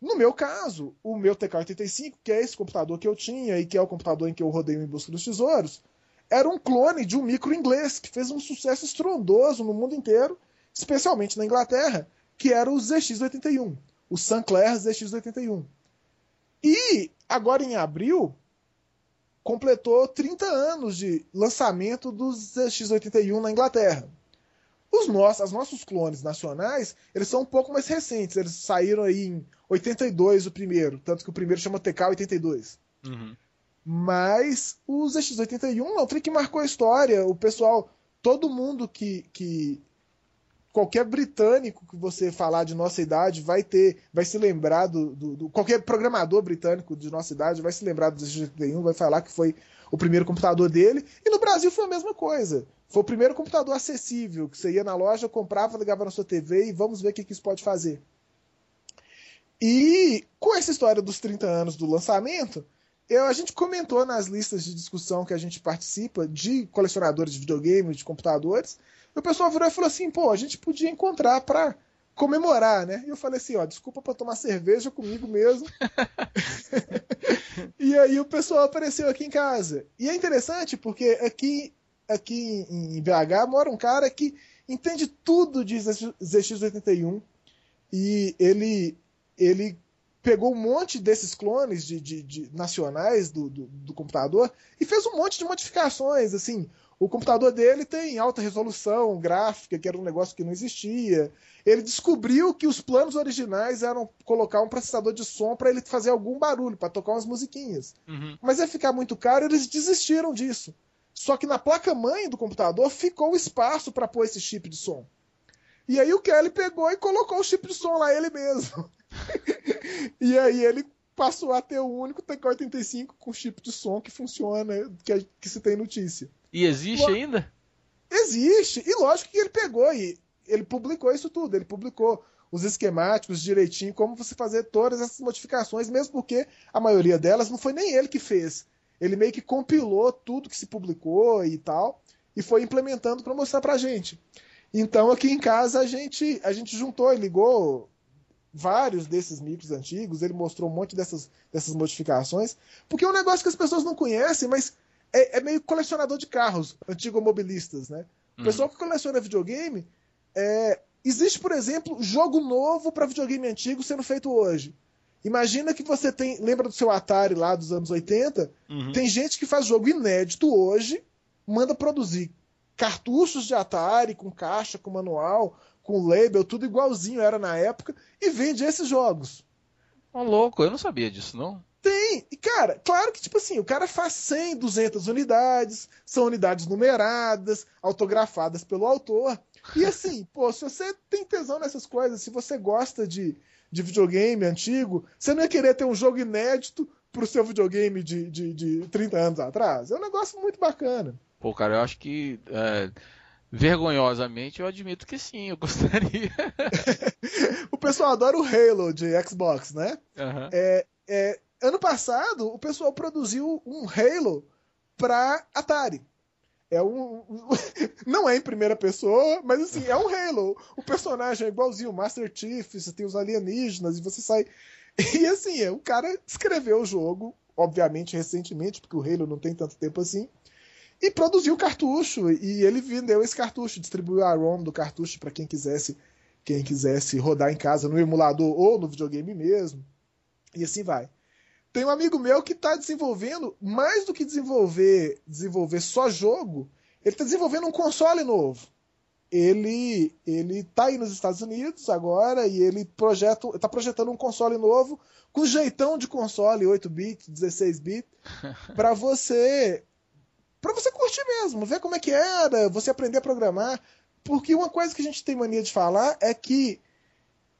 No meu caso, o meu TK-85, que é esse computador que eu tinha e que é o computador em que eu rodei em busca dos tesouros, era um clone de um micro inglês que fez um sucesso estrondoso no mundo inteiro, especialmente na Inglaterra, que era o ZX81, o Sinclair ZX81. E agora em abril completou 30 anos de lançamento dos X81 na Inglaterra. Os nossos, as nossos clones nacionais, eles são um pouco mais recentes. Eles saíram aí em 82 o primeiro, tanto que o primeiro chama TK82. Uhum. Mas os X81 não, o que marcou a história. O pessoal, todo mundo que, que qualquer britânico que você falar de nossa idade vai ter, vai se lembrar do, do, do qualquer programador britânico de nossa idade vai se lembrar do Z81, vai falar que foi o primeiro computador dele. E no Brasil foi a mesma coisa. Foi o primeiro computador acessível, que você ia na loja, comprava, ligava na sua TV e vamos ver o que, que isso pode fazer. E com essa história dos 30 anos do lançamento, eu, a gente comentou nas listas de discussão que a gente participa de colecionadores de videogames, de computadores, o pessoal virou e falou assim: pô, a gente podia encontrar para comemorar, né? E eu falei assim: ó, desculpa para tomar cerveja comigo mesmo. e aí o pessoal apareceu aqui em casa. E é interessante porque aqui, aqui em BH mora um cara que entende tudo de ZX81 e ele, ele pegou um monte desses clones de, de, de nacionais do, do, do, computador e fez um monte de modificações. Assim, o computador dele tem alta resolução gráfica, que era um negócio que não existia. Ele descobriu que os planos originais eram colocar um processador de som para ele fazer algum barulho, para tocar umas musiquinhas. Uhum. Mas ia ficar muito caro, eles desistiram disso. Só que na placa-mãe do computador ficou espaço para pôr esse chip de som. E aí o Kelly pegou e colocou o chip de som lá ele mesmo. e aí ele passou a ter o único TK-85 com chip de som que funciona, que, que se tem notícia. E existe ainda? Existe. E lógico que ele pegou e ele publicou isso tudo. Ele publicou os esquemáticos direitinho, como você fazer todas essas modificações, mesmo porque a maioria delas não foi nem ele que fez. Ele meio que compilou tudo que se publicou e tal, e foi implementando para mostrar pra gente. Então aqui em casa a gente, a gente juntou e ligou vários desses micros antigos, ele mostrou um monte dessas, dessas modificações, porque é um negócio que as pessoas não conhecem, mas é, é meio colecionador de carros, antigomobilistas, né? O uhum. pessoal que coleciona videogame, é, existe, por exemplo, jogo novo para videogame antigo sendo feito hoje. Imagina que você tem. Lembra do seu Atari lá dos anos 80? Uhum. Tem gente que faz jogo inédito hoje, manda produzir cartuchos de Atari com caixa, com manual, com label, tudo igualzinho era na época, e vende esses jogos. Ô, louco, eu não sabia disso, não. Tem. E, cara, claro que, tipo assim, o cara faz 100, 200 unidades, são unidades numeradas, autografadas pelo autor. E assim, pô, se você tem tesão nessas coisas, se você gosta de, de videogame antigo, você não ia querer ter um jogo inédito pro seu videogame de, de, de 30 anos atrás? É um negócio muito bacana. Pô, cara, eu acho que. É, vergonhosamente, eu admito que sim, eu gostaria. o pessoal adora o Halo de Xbox, né? Uhum. É, é, ano passado, o pessoal produziu um Halo pra Atari. É um. Não é em primeira pessoa, mas assim, é um Halo. O personagem é igualzinho, o Master Chief, você tem os alienígenas e você sai. E assim, é, o cara escreveu o jogo, obviamente recentemente, porque o Halo não tem tanto tempo assim, e produziu o cartucho. E ele vendeu esse cartucho, distribuiu a ROM do cartucho para quem quisesse, quem quisesse rodar em casa no emulador ou no videogame mesmo. E assim vai. Tem um amigo meu que está desenvolvendo, mais do que desenvolver, desenvolver só jogo, ele está desenvolvendo um console novo. Ele ele está aí nos Estados Unidos agora e ele projeta, está projetando um console novo com jeitão de console 8 bit, 16 bit, para você para você curtir mesmo, ver como é que era, você aprender a programar, porque uma coisa que a gente tem mania de falar é que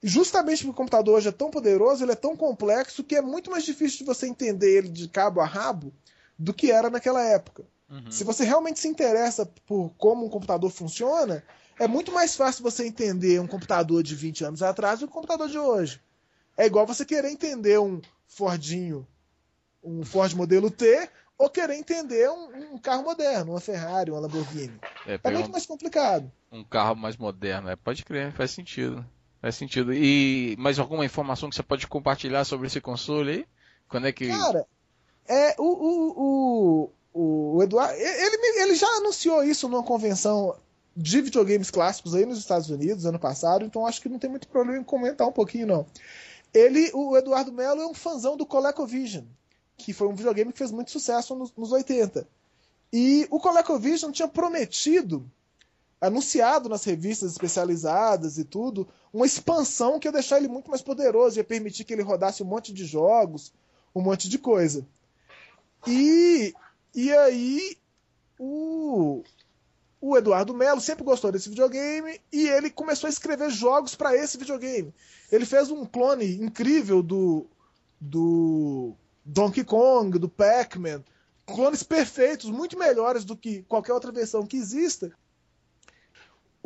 justamente porque o computador hoje é tão poderoso, ele é tão complexo que é muito mais difícil de você entender ele de cabo a rabo do que era naquela época. Uhum. Se você realmente se interessa por como um computador funciona, é muito mais fácil você entender um computador de 20 anos atrás do que um computador de hoje. É igual você querer entender um Fordinho, um Ford modelo T, ou querer entender um, um carro moderno, uma Ferrari, uma Lamborghini. É, é muito um, mais complicado. Um carro mais moderno, é, pode crer, faz sentido. Faz sentido. E mais alguma informação que você pode compartilhar sobre esse console aí? Quando é que. Cara, é, o, o, o, o Eduardo. Ele, ele já anunciou isso numa convenção de videogames clássicos aí nos Estados Unidos ano passado, então acho que não tem muito problema em comentar um pouquinho, não. Ele, o Eduardo Mello, é um fãzão do ColecoVision, que foi um videogame que fez muito sucesso nos, nos 80. E o ColecoVision tinha prometido anunciado nas revistas especializadas e tudo, uma expansão que ia deixar ele muito mais poderoso, ia permitir que ele rodasse um monte de jogos, um monte de coisa. E, e aí o, o Eduardo Melo sempre gostou desse videogame e ele começou a escrever jogos para esse videogame. Ele fez um clone incrível do, do Donkey Kong, do Pac-Man, clones perfeitos, muito melhores do que qualquer outra versão que exista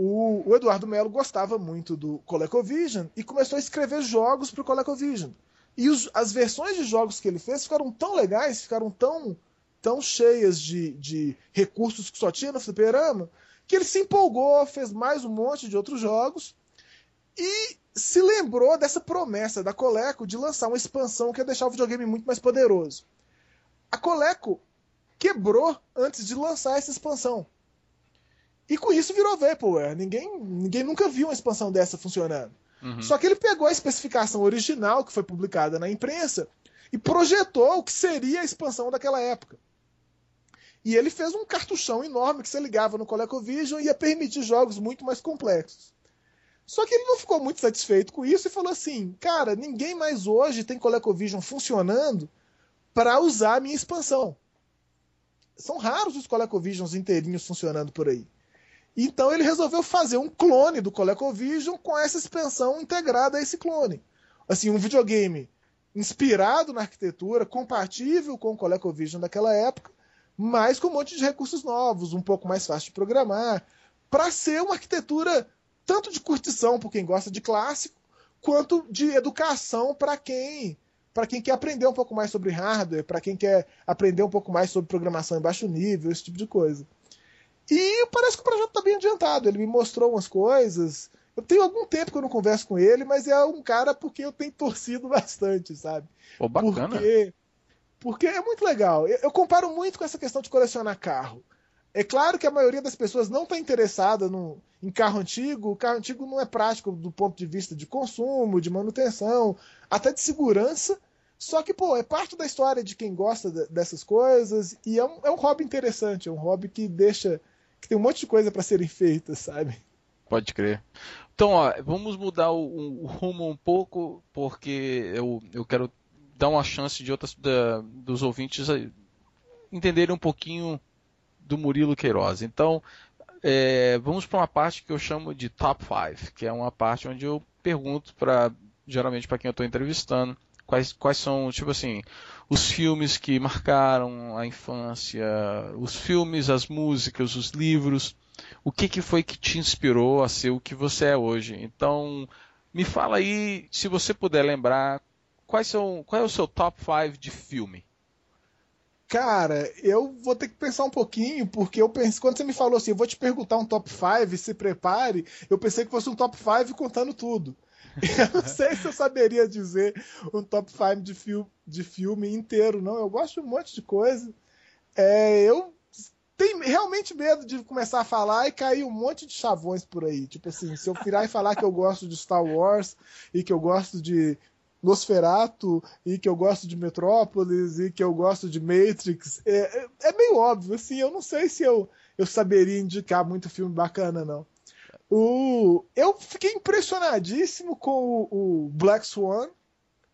o, o Eduardo Melo gostava muito do ColecoVision e começou a escrever jogos para o ColecoVision. E os, as versões de jogos que ele fez ficaram tão legais, ficaram tão, tão cheias de, de recursos que só tinha no fliperama, que ele se empolgou, fez mais um monte de outros jogos e se lembrou dessa promessa da Coleco de lançar uma expansão que ia deixar o videogame muito mais poderoso. A Coleco quebrou antes de lançar essa expansão. E com isso virou Vaporware. Ninguém, ninguém nunca viu uma expansão dessa funcionando. Uhum. Só que ele pegou a especificação original que foi publicada na imprensa e projetou o que seria a expansão daquela época. E ele fez um cartuchão enorme que você ligava no ColecoVision e ia permitir jogos muito mais complexos. Só que ele não ficou muito satisfeito com isso e falou assim: cara, ninguém mais hoje tem ColecoVision funcionando para usar a minha expansão. São raros os ColecoVisions inteirinhos funcionando por aí. Então ele resolveu fazer um clone do ColecoVision com essa expansão integrada a esse clone. Assim, um videogame inspirado na arquitetura, compatível com o ColecoVision daquela época, mas com um monte de recursos novos, um pouco mais fácil de programar, para ser uma arquitetura tanto de curtição por quem gosta de clássico, quanto de educação para quem para quem quer aprender um pouco mais sobre hardware, para quem quer aprender um pouco mais sobre programação em baixo nível, esse tipo de coisa. E parece que o projeto está bem adiantado. Ele me mostrou umas coisas. Eu tenho algum tempo que eu não converso com ele, mas é um cara porque eu tenho torcido bastante, sabe? Pô, bacana. Porque, porque é muito legal. Eu, eu, comparo muito com essa questão de colecionar carro. É claro que a maioria das pessoas não está interessada no, em carro antigo. O carro antigo não é prático do ponto de vista de consumo, de manutenção, até de segurança. Só que, pô, é parte da história de quem gosta dessas coisas e é um, é um hobby interessante, é um hobby que deixa que tem um monte de coisa para serem feitas, sabe? Pode crer. Então, ó, vamos mudar o, o, rumo um pouco, porque eu, eu quero dar uma chance de outras da, dos ouvintes entenderem um pouquinho do Murilo Queiroz. Então, é, vamos para uma parte que eu chamo de top 5, que é uma parte onde eu pergunto para geralmente para quem eu estou entrevistando quais, quais são, tipo assim, os filmes que marcaram a infância, os filmes, as músicas, os livros, o que, que foi que te inspirou a ser o que você é hoje. Então, me fala aí, se você puder lembrar, quais são, qual é o seu top 5 de filme? Cara, eu vou ter que pensar um pouquinho, porque eu pensei, quando você me falou assim, eu vou te perguntar um top 5, se prepare, eu pensei que fosse um top 5 contando tudo. Eu não sei se eu saberia dizer um top 5 de, fil de filme inteiro, não. Eu gosto de um monte de coisa. É, eu tenho realmente medo de começar a falar e cair um monte de chavões por aí. Tipo assim, se eu virar e falar que eu gosto de Star Wars e que eu gosto de Nosferatu e que eu gosto de Metrópolis e que eu gosto de Matrix, é, é, é meio óbvio, assim, eu não sei se eu, eu saberia indicar muito filme bacana, não. O, eu fiquei impressionadíssimo com o, o, Black Swan.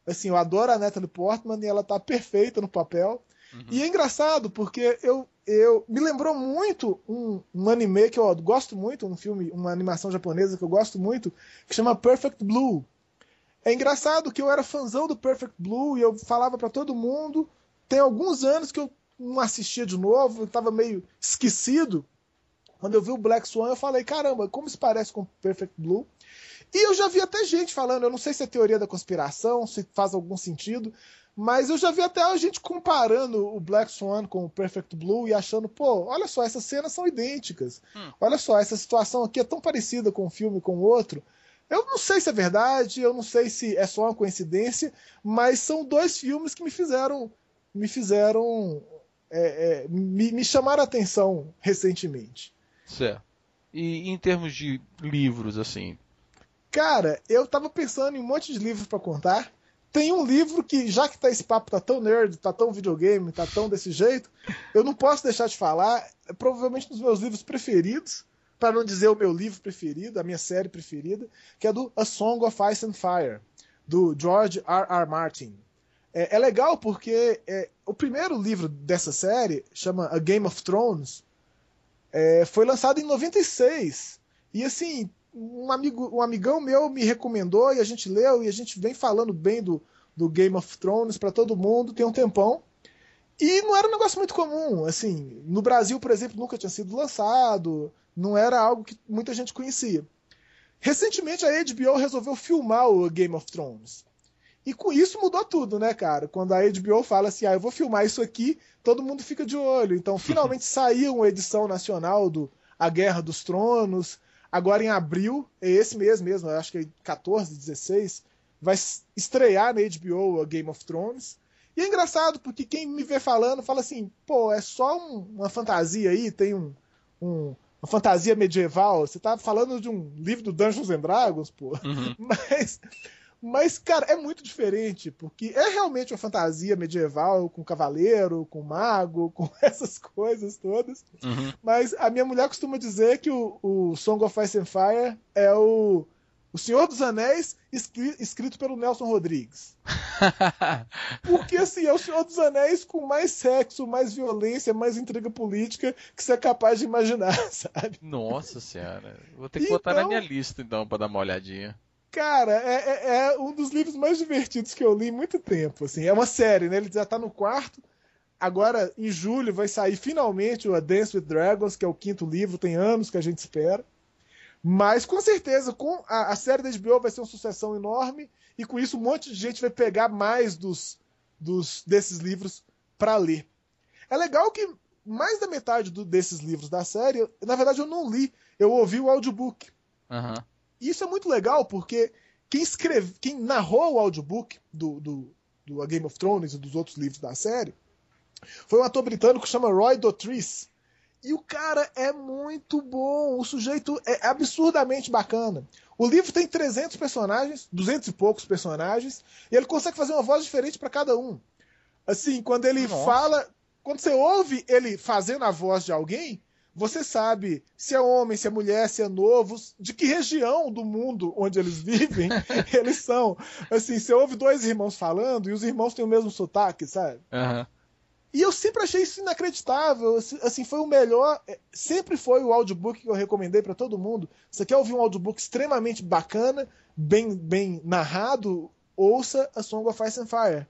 Assim, eu adoro a Natalie Portman e ela tá perfeita no papel. Uhum. E é engraçado porque eu, eu me lembrou muito um, um anime que eu gosto muito, um filme, uma animação japonesa que eu gosto muito, que chama Perfect Blue. É engraçado que eu era fãzão do Perfect Blue e eu falava para todo mundo. Tem alguns anos que eu não assistia de novo, eu tava meio esquecido. Quando eu vi o Black Swan, eu falei, caramba, como se parece com Perfect Blue? E eu já vi até gente falando, eu não sei se é teoria da conspiração, se faz algum sentido, mas eu já vi até a gente comparando o Black Swan com o Perfect Blue e achando, pô, olha só, essas cenas são idênticas. Hum. Olha só, essa situação aqui é tão parecida com um filme com o outro. Eu não sei se é verdade, eu não sei se é só uma coincidência, mas são dois filmes que me fizeram me fizeram é, é, me, me chamaram a atenção recentemente. Certo. E em termos de livros, assim? Cara, eu tava pensando em um monte de livros para contar. Tem um livro que, já que tá esse papo tá tão nerd, tá tão videogame, tá tão desse jeito, eu não posso deixar de falar. É provavelmente um dos meus livros preferidos, para não dizer o meu livro preferido, a minha série preferida, que é do A Song of Ice and Fire, do George R. R. Martin. É, é legal porque é, o primeiro livro dessa série chama A Game of Thrones é, foi lançado em 96. E assim, um, amigo, um amigão meu me recomendou e a gente leu e a gente vem falando bem do, do Game of Thrones para todo mundo tem um tempão. E não era um negócio muito comum, assim, no Brasil, por exemplo, nunca tinha sido lançado, não era algo que muita gente conhecia. Recentemente a HBO resolveu filmar o Game of Thrones. E com isso mudou tudo, né, cara? Quando a HBO fala assim, ah, eu vou filmar isso aqui, todo mundo fica de olho. Então, finalmente saiu uma edição nacional do A Guerra dos Tronos. Agora em abril, é esse mês mesmo, acho que é 14, 16, vai estrear na HBO a Game of Thrones. E é engraçado, porque quem me vê falando fala assim, pô, é só um, uma fantasia aí, tem um, um, uma fantasia medieval. Você tá falando de um livro do Dungeons and Dragons, pô. Uhum. Mas, mas, cara, é muito diferente, porque é realmente uma fantasia medieval, com cavaleiro, com mago, com essas coisas todas. Uhum. Mas a minha mulher costuma dizer que o, o Song of Ice and Fire é o o Senhor dos Anéis, escrito pelo Nelson Rodrigues. Porque, assim, é o Senhor dos Anéis com mais sexo, mais violência, mais intriga política que você é capaz de imaginar, sabe? Nossa Senhora. Vou ter que então, botar na então minha lista, então, para dar uma olhadinha. Cara, é, é, é, um dos livros mais divertidos que eu li em muito tempo. Assim. É uma série, né? Ele já tá no quarto. Agora, em julho, vai sair finalmente o A Dance with Dragons, que é o quinto livro, tem anos que a gente espera. Mas com certeza, com a, a, série da HBO vai ser uma sucessão enorme e com isso um monte de gente vai pegar mais dos, dos desses livros para ler. É legal que mais da metade do, desses livros da série, na verdade eu não li, eu ouvi o audiobook. Uhum. E isso é muito legal porque quem escreve, quem narrou o audiobook do, do, do Game of Thrones e dos outros livros da série foi um ator britânico que chama Roy Dotrice. E o cara é muito bom, o sujeito é absurdamente bacana. O livro tem 300 personagens, 200 e poucos personagens, e ele consegue fazer uma voz diferente para cada um. Assim, quando ele Nossa. fala, quando você ouve ele fazendo a voz de alguém, você sabe se é homem, se é mulher, se é novo, de que região do mundo onde eles vivem eles são. Assim, você ouve dois irmãos falando e os irmãos têm o mesmo sotaque, sabe? Uhum. E eu sempre achei isso inacreditável. Assim, assim, foi o melhor. É, sempre foi o audiobook que eu recomendei para todo mundo. Você quer ouvir um audiobook extremamente bacana, bem, bem narrado? Ouça A Song of Ice and Fire.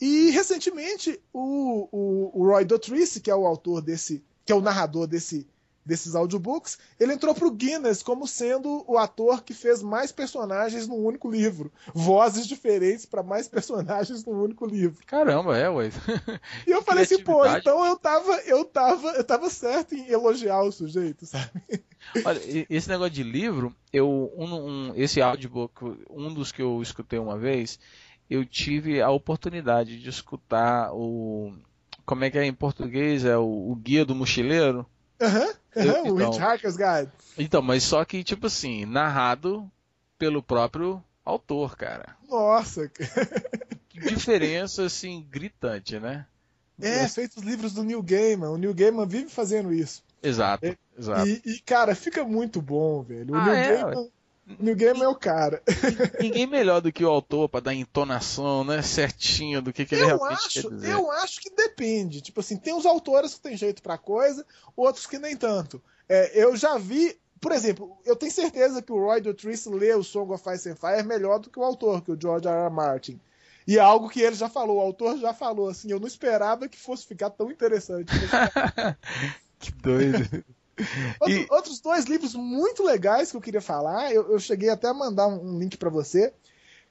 E recentemente o, o, o Roy Dotrice, que é o autor desse, que é o narrador desse desses audiobooks, ele entrou para o Guinness como sendo o ator que fez mais personagens num único livro. Vozes diferentes para mais personagens num único livro. Caramba, é, ué. E eu falei assim, pô, então eu tava, eu tava, eu tava certo em elogiar o sujeito, sabe? Olha, esse negócio de livro, eu um, um, esse audiobook, um dos que eu escutei uma vez, eu tive a oportunidade de escutar o como é que é em português? É o, o Guia do Mochileiro? Aham, uhum, o Hitchhiker's Guide. Então, mas só que, tipo assim, narrado pelo próprio autor, cara. Nossa! Que diferença, assim, gritante, né? É, Mas... feito os livros do Neil Gaiman. O Neil Gaiman vive fazendo isso. Exato, é, exato. E, e, cara, fica muito bom, velho. O ah, Neil é, Gaiman New Game é o cara. Ninguém melhor do que o autor para dar entonação, né, certinho do que, que ele eu realmente acho, quer dizer. Eu acho que depende. Tipo assim, tem os autores que tem jeito para coisa, outros que nem tanto. É, eu já vi, por exemplo, eu tenho certeza que o Roy Dotrice lê o Song of Ice and Fire melhor do que o autor, que o George R. R. Martin. E é algo que ele já falou, o autor já falou, assim, eu não esperava que fosse ficar tão interessante. que doido. Outro, e... Outros dois livros muito legais que eu queria falar, eu, eu cheguei até a mandar um, um link para você.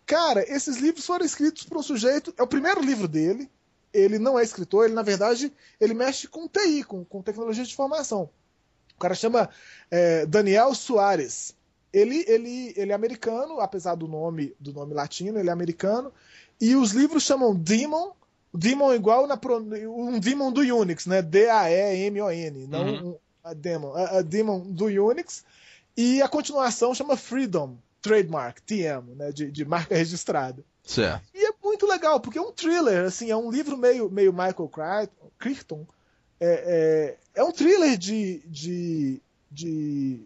Cara, esses livros foram escritos por um sujeito. É o primeiro livro dele. Ele não é escritor, ele, na verdade, ele mexe com TI, com, com tecnologia de informação. O cara chama é, Daniel Soares. Ele, ele, ele é americano, apesar do nome do nome latino, ele é americano. E os livros chamam Demon. Demon igual na, um Demon do Unix, né? D-A-E-M-O-N. Não uhum. A Demon, a, a Demon do Unix, e a continuação chama Freedom Trademark, TM, né, de, de marca registrada. Certo. E é muito legal, porque é um thriller, assim, é um livro meio, meio Michael Crichton. É, é, é um thriller de, de, de.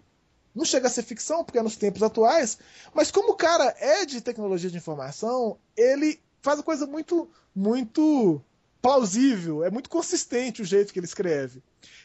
Não chega a ser ficção, porque é nos tempos atuais, mas como o cara é de tecnologia de informação, ele faz uma coisa muito, muito plausível, é muito consistente o jeito que ele escreve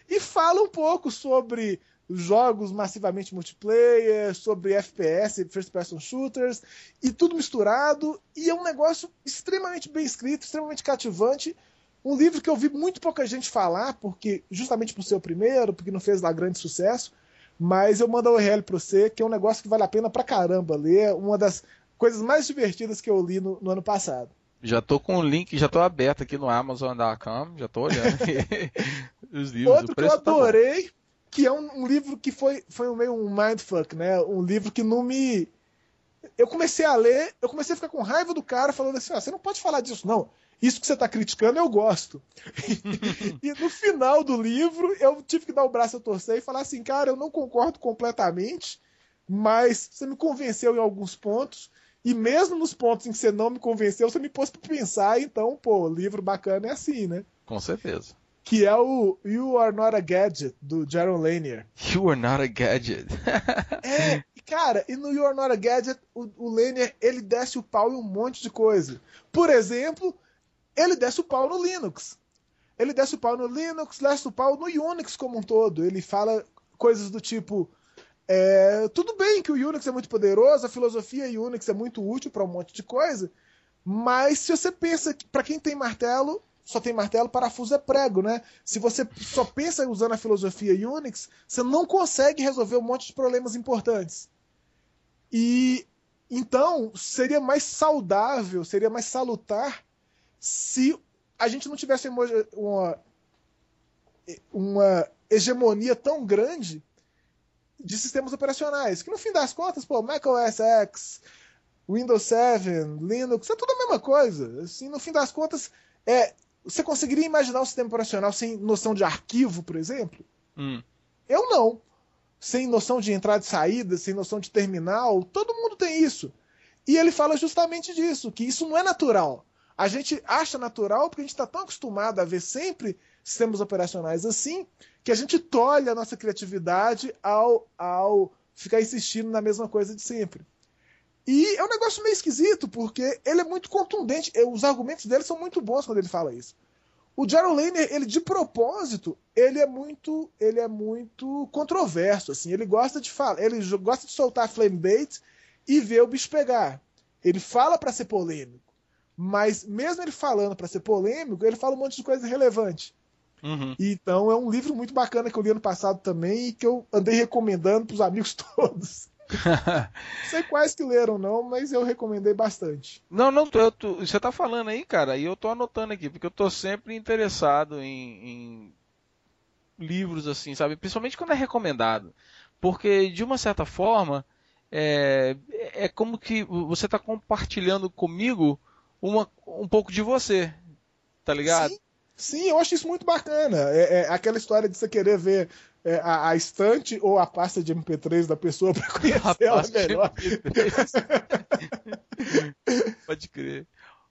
e fala um pouco sobre jogos massivamente multiplayer, sobre FPS, first person shooters, e tudo misturado, e é um negócio extremamente bem escrito, extremamente cativante, Um livro que eu vi muito pouca gente falar, porque justamente por ser o primeiro, porque não fez lá grande sucesso, mas eu mando o URL para você, que é um negócio que vale a pena pra caramba ler, uma das coisas mais divertidas que eu li no, no ano passado. Já tô com o link, já tô aberto aqui no Amazon.com, já tô olhando os livros. Outro que eu tá adorei, tá que é um, um, livro que foi, foi meio um mindfuck, né? Um livro que não me. Eu comecei a ler, eu comecei a ficar com raiva do cara falando assim: ah, você não pode falar disso, não. Isso que você está criticando eu gosto. e no final do livro eu tive que dar o braço a torcer e falar assim, cara, eu não concordo completamente, mas você me convenceu em alguns pontos. E mesmo nos pontos em que você não me convenceu, você me pôs para pensar, então, pô, livro bacana é assim, né? Com certeza. Que é o You Are Not a Gadget, do Jaron Lanier. You Are Not a Gadget. é, cara, e no You Are Not a Gadget, o, o Lanier, ele desce o pau em um monte de coisa. Por exemplo, ele desce o pau no Linux. Ele desce o pau no Linux, desce o pau no Unix como um todo. Ele fala coisas do tipo: é, tudo bem que o Unix é muito poderoso, a filosofia Unix é muito útil para um monte de coisa, mas se você pensa que para quem tem martelo, só tem martelo, parafuso é prego, né? Se você só pensa usando a filosofia Unix, você não consegue resolver um monte de problemas importantes. E então seria mais saudável, seria mais salutar se a gente não tivesse uma, uma hegemonia tão grande de sistemas operacionais. Que no fim das contas, pô, Mac OS X, Windows 7, Linux, é tudo a mesma coisa. Assim, no fim das contas, é, você conseguiria imaginar um sistema operacional sem noção de arquivo, por exemplo? Hum. Eu não. Sem noção de entrada e saída, sem noção de terminal, todo mundo tem isso. E ele fala justamente disso, que isso não é natural. A gente acha natural porque a gente está tão acostumado a ver sempre sistemas operacionais assim, que a gente tolhe a nossa criatividade ao, ao ficar insistindo na mesma coisa de sempre. E é um negócio meio esquisito, porque ele é muito contundente, os argumentos dele são muito bons quando ele fala isso. O Jaron Lanier, ele de propósito, ele é muito, ele é muito controverso, assim, ele gosta de falar, ele gosta de soltar flame bait e ver o bicho pegar. Ele fala para ser polêmico, mas mesmo ele falando para ser polêmico, ele fala um monte de coisa relevante. Uhum. Então é um livro muito bacana que eu li ano passado também e que eu andei recomendando para os amigos todos. não sei quais que leram não, mas eu recomendei bastante. Não, não, eu, tu, você está falando aí, cara, e eu estou anotando aqui, porque eu estou sempre interessado em, em livros assim, sabe? Principalmente quando é recomendado. Porque, de uma certa forma, é, é como que você está compartilhando comigo uma, um pouco de você, tá ligado? Sim. Sim, eu acho isso muito bacana. É, é aquela história de você querer ver é, a, a, estante ou a pasta de MP3 da pessoa para conhecer ela melhor. Pode crer.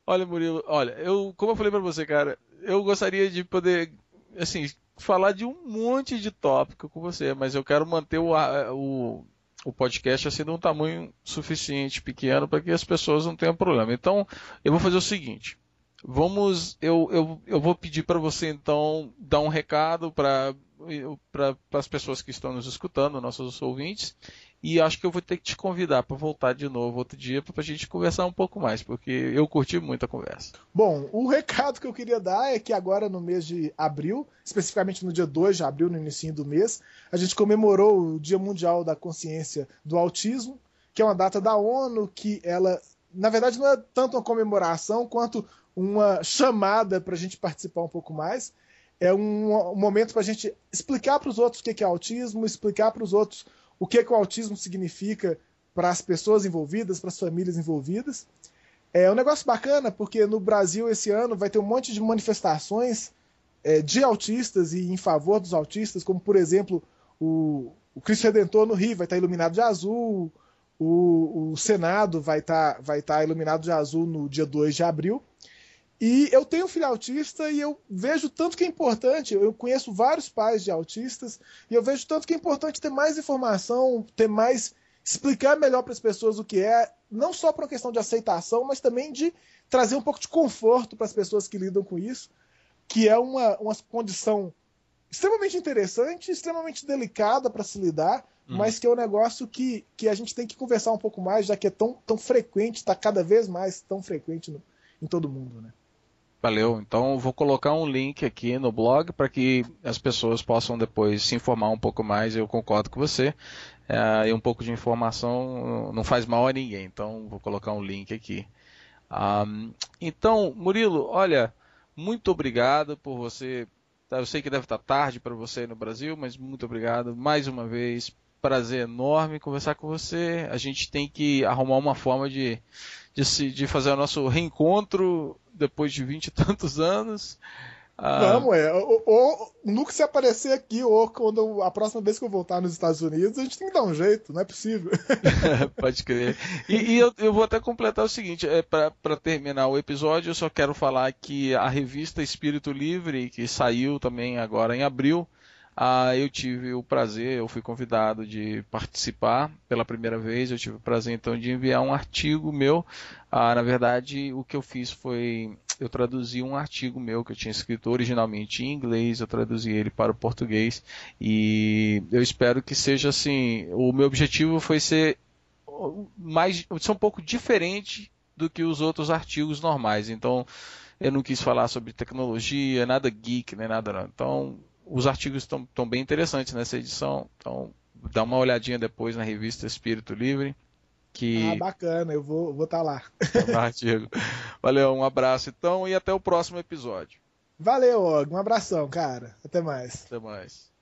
Olha, Murilo, olha, eu, como eu falei para você, cara, eu gostaria de poder, assim, falar de um monte de tópico com você, mas eu quero manter o, o, o podcast assim de um tamanho suficiente, pequeno, para que as pessoas não tenham problema. Então, eu vou fazer o seguinte. Vamos, eu, eu, eu vou pedir para você então dar um recado para para as pessoas que estão nos escutando, nossos ouvintes, e acho que eu vou ter que te convidar para voltar de novo outro dia para a gente conversar um pouco mais, porque eu curti muito a conversa. Bom, o recado que eu queria dar é que agora no mês de abril, especificamente no dia 2 de abril, no início do mês, a gente comemorou o Dia Mundial da Consciência do Autismo, que é uma data da ONU que ela, na verdade, não é tanto uma comemoração quanto uma chamada para a gente participar um pouco mais. É um, um momento para a gente explicar para os outros o que é autismo, explicar para os outros o que, que o autismo significa para as pessoas envolvidas, para as famílias envolvidas. É um negócio bacana, porque no Brasil esse ano vai ter um monte de manifestações é, de autistas e em favor dos autistas, como por exemplo o, o Cristo Redentor no Rio vai estar iluminado de azul, o, o Senado vai estar, vai estar iluminado de azul no dia 2 de abril. E eu tenho um filho autista e eu vejo tanto que é importante. Eu conheço vários pais de autistas e eu vejo tanto que é importante ter mais informação, ter mais. explicar melhor para as pessoas o que é, não só por uma questão de aceitação, mas também de trazer um pouco de conforto para as pessoas que lidam com isso, que é uma, uma condição extremamente interessante, extremamente delicada para se lidar, hum. mas que é um negócio que, que a gente tem que conversar um pouco mais, já que é tão, tão frequente, está cada vez mais tão frequente no, em todo mundo. Né? Valeu. Então vou colocar um link aqui no blog para que as pessoas possam depois se informar um pouco mais. Eu concordo com você. É, e um pouco de informação não faz mal a ninguém. Então vou colocar um link aqui. Um, então, Murilo, olha, muito obrigado por você. Tá, eu sei que deve estar tarde para você no Brasil, mas muito obrigado mais uma vez. Prazer enorme conversar com você. A gente tem que arrumar uma forma de, de, de fazer o nosso reencontro depois de vinte e tantos anos. Ah, Vamos, é. Ou, ou nunca se aparecer aqui, ou quando a próxima vez que eu voltar nos Estados Unidos, a gente tem que dar um jeito, não é possível. Pode crer. E, e eu, eu, vou até completar o seguinte: é, para terminar o episódio, eu só quero falar que a revista Espírito Livre, que saiu também agora em abril, ah, eu tive o prazer, eu fui convidado de participar pela primeira vez. Eu tive o prazer então de enviar um artigo meu. Ah, na verdade, o que eu fiz foi eu traduzi um artigo meu que eu tinha escrito originalmente em inglês, eu traduzi ele para o português e eu espero que seja assim. O meu objetivo foi ser mais, ser um pouco diferente do que os outros artigos normais. Então, eu não quis falar sobre tecnologia, nada geek, nem nada não. Então, os artigos estão bem interessantes nessa edição, então dá uma olhadinha depois na revista Espírito Livre. Que... Ah, bacana, eu vou estar vou tá lá. Tá artigo. Valeu, um abraço então e até o próximo episódio. Valeu, Og, um abração, cara. Até mais. Até mais.